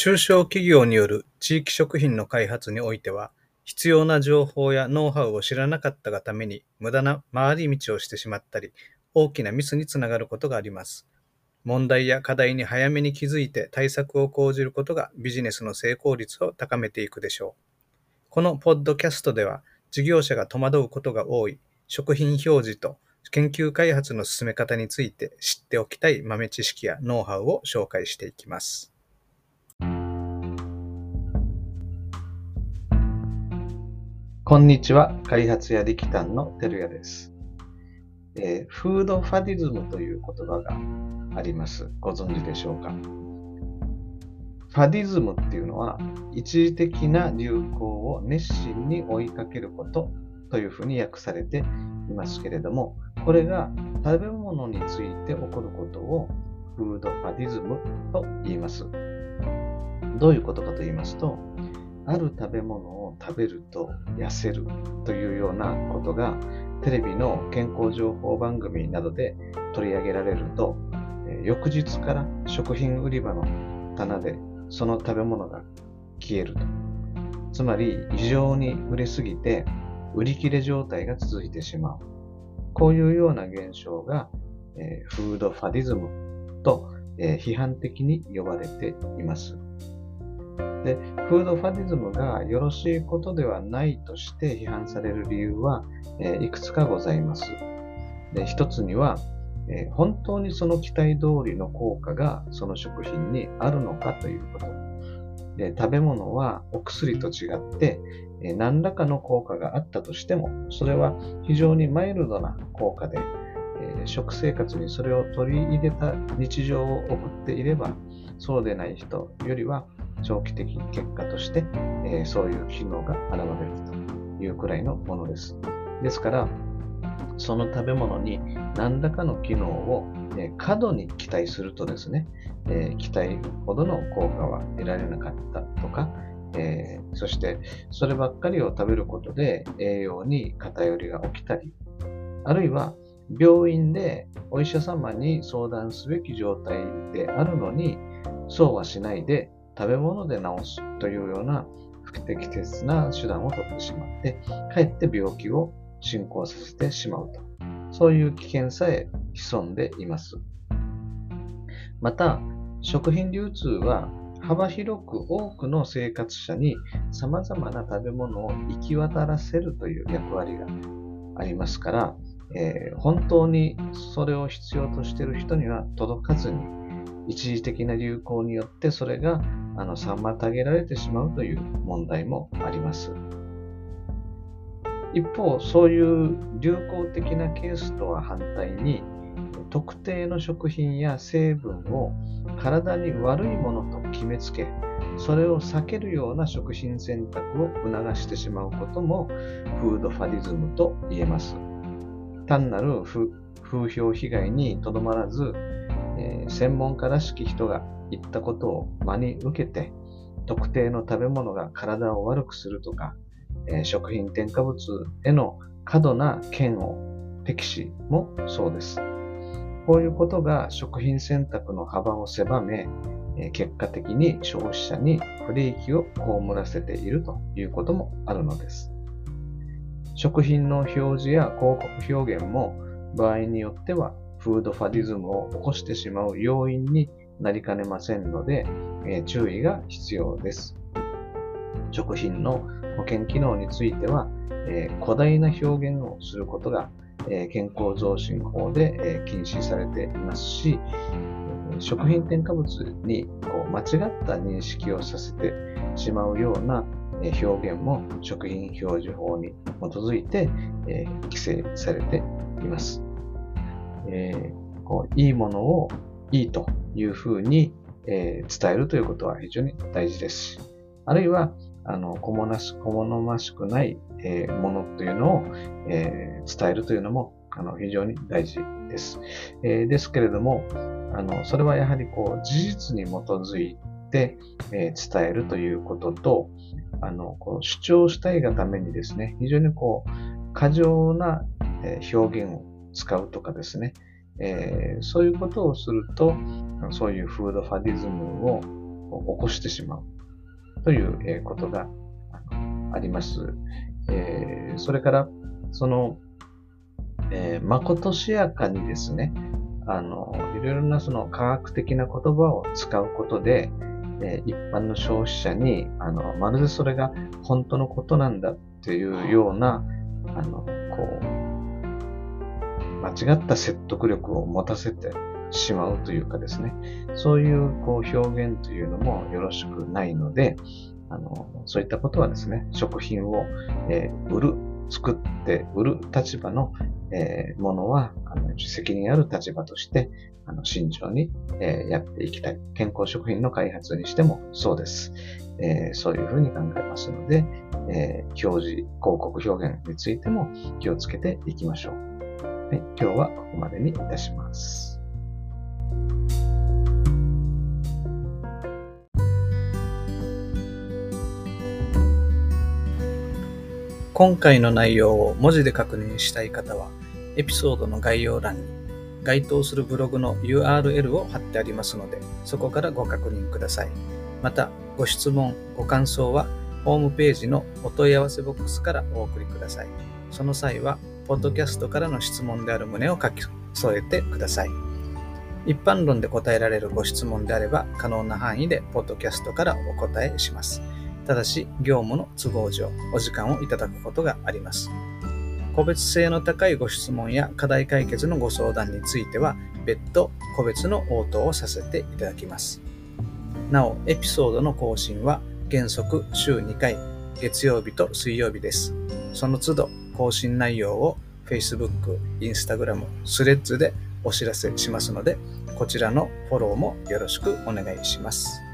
中小企業による地域食品の開発においては、必要な情報やノウハウを知らなかったがために無駄な回り道をしてしまったり、大きなミスにつながることがあります。問題や課題に早めに気づいて対策を講じることがビジネスの成功率を高めていくでしょう。このポッドキャストでは、事業者が戸惑うことが多い食品表示と研究開発の進め方について知っておきたい豆知識やノウハウを紹介していきます。こんにちは。開発や力担のてるやです、えー、フードファディズムという言葉があります。ご存知でしょうか？ファディズムっていうのは、一時的な流行を熱心に追いかけることというふうに訳されていますけれども、これが食べ物について起こることをフードファディズムと言います。どういうことかと言いますと、ある食べ物を食べると痩せるというようなことがテレビの健康情報番組などで取り上げられると翌日から食品売り場の棚でその食べ物が消えると。つまり異常に売れすぎて売り切れ状態が続いてしまう。こういうような現象が、えフードファディズムと、え批判的に呼ばれています。で、フードファディズムがよろしいことではないとして批判される理由は、え、いくつかございます。で一つには、え、本当にその期待通りの効果がその食品にあるのかということ。で食べ物はお薬と違って、え、何らかの効果があったとしても、それは非常にマイルドな効果で、え食生活にそれを取り入れた日常を送っていれば、そうでない人よりは長期的結果として、えー、そういう機能が現れるというくらいのものです。ですから、その食べ物に何らかの機能を、えー、過度に期待するとですね、えー、期待ほどの効果は得られなかったとか、えー、そしてそればっかりを食べることで栄養に偏りが起きたり、あるいは病院でお医者様に相談すべき状態であるのに、そうはしないで食べ物で治すというような不適切な手段を取ってしまって、かえって病気を進行させてしまうと。そういう危険さえ潜んでいます。また、食品流通は幅広く多くの生活者に様々な食べ物を行き渡らせるという役割がありますから、えー、本当にそれを必要としている人には届かずに、一時的な流行によってそれがあの妨げられてしまうという問題もあります。一方、そういう流行的なケースとは反対に、特定の食品や成分を体に悪いものと決めつけ、それを避けるような食品選択を促してしまうこともフードファディズムと言えます。単なる風評被害にとどまらず、えー、専門家らしき人が言ったことを真に受けて、特定の食べ物が体を悪くするとか、えー、食品添加物への過度な嫌悪、敵視もそうです。こういうことが食品選択の幅を狭め、え結果的に消費者に不利益を被らせているということもあるのです。食品の表示や広告表現も場合によってはフードファディズムを起こしてしまう要因になりかねませんので、え、注意が必要です。食品の保険機能については、えー、誇大な表現をすることが、えー、健康増進法で、え禁止されていますし、食品添加物にこう間違った認識をさせてしまうような表現も食品表示法に基づいて、え規制されています。えー、こういいものをいいというふうに、えー、伝えるということは非常に大事ですし、あるいは、あの、小物小物ましくない、えー、ものというのを、えー、伝えるというのも、あの、非常に大事です。えー、ですけれども、あの、それはやはりこう、事実に基づいて、え、伝えるということと、あの、こう主張したいがためにですね、非常にこう、過剰な表現を使うとかですね、えー、そういうことをすると、そういうフードファディズムをを起こしてしまうということがあります。えー、それから、その、えー、まことしやかにですね、あの、いろいろなその科学的な言葉を使うことで、えー、一般の消費者に、あの、まるでそれが本当のことなんだっていうような、あの、こう、間違った説得力を持たせてしまうというかですね、そういうこう表現というのもよろしくないので、あの、そういったことはですね、食品を、えー、売る、作って売る立場の、えー、ものは、あの責任ある立場として、あの慎重に、えー、やっていきたい。健康食品の開発にしてもそうです。えー、そういうふうに考えますので、え、表示、広告表現についても気をつけていきましょう。はい、今日はここまでにいたします。今回の内容を文字で確認したい方は、エピソードの概要欄に該当するブログの URL を貼ってありますので、そこからご確認ください。また、ご質問、ご感想は、ホームページのお問い合わせボックスからお送りください。その際は、ポッドキャストからの質問である旨を書き添えてください。一般論で答えられるご質問であれば、可能な範囲でポッドキャストからお答えします。ただし業務の都合上お時間をいただくことがあります。個別性の高いご質問や課題解決のご相談については別途個別の応答をさせていただきます。なお、エピソードの更新は原則週2回、月曜日と水曜日です。その都度更新内容を Facebook、Instagram、Threads でお知らせしますので、こちらのフォローもよろしくお願いします。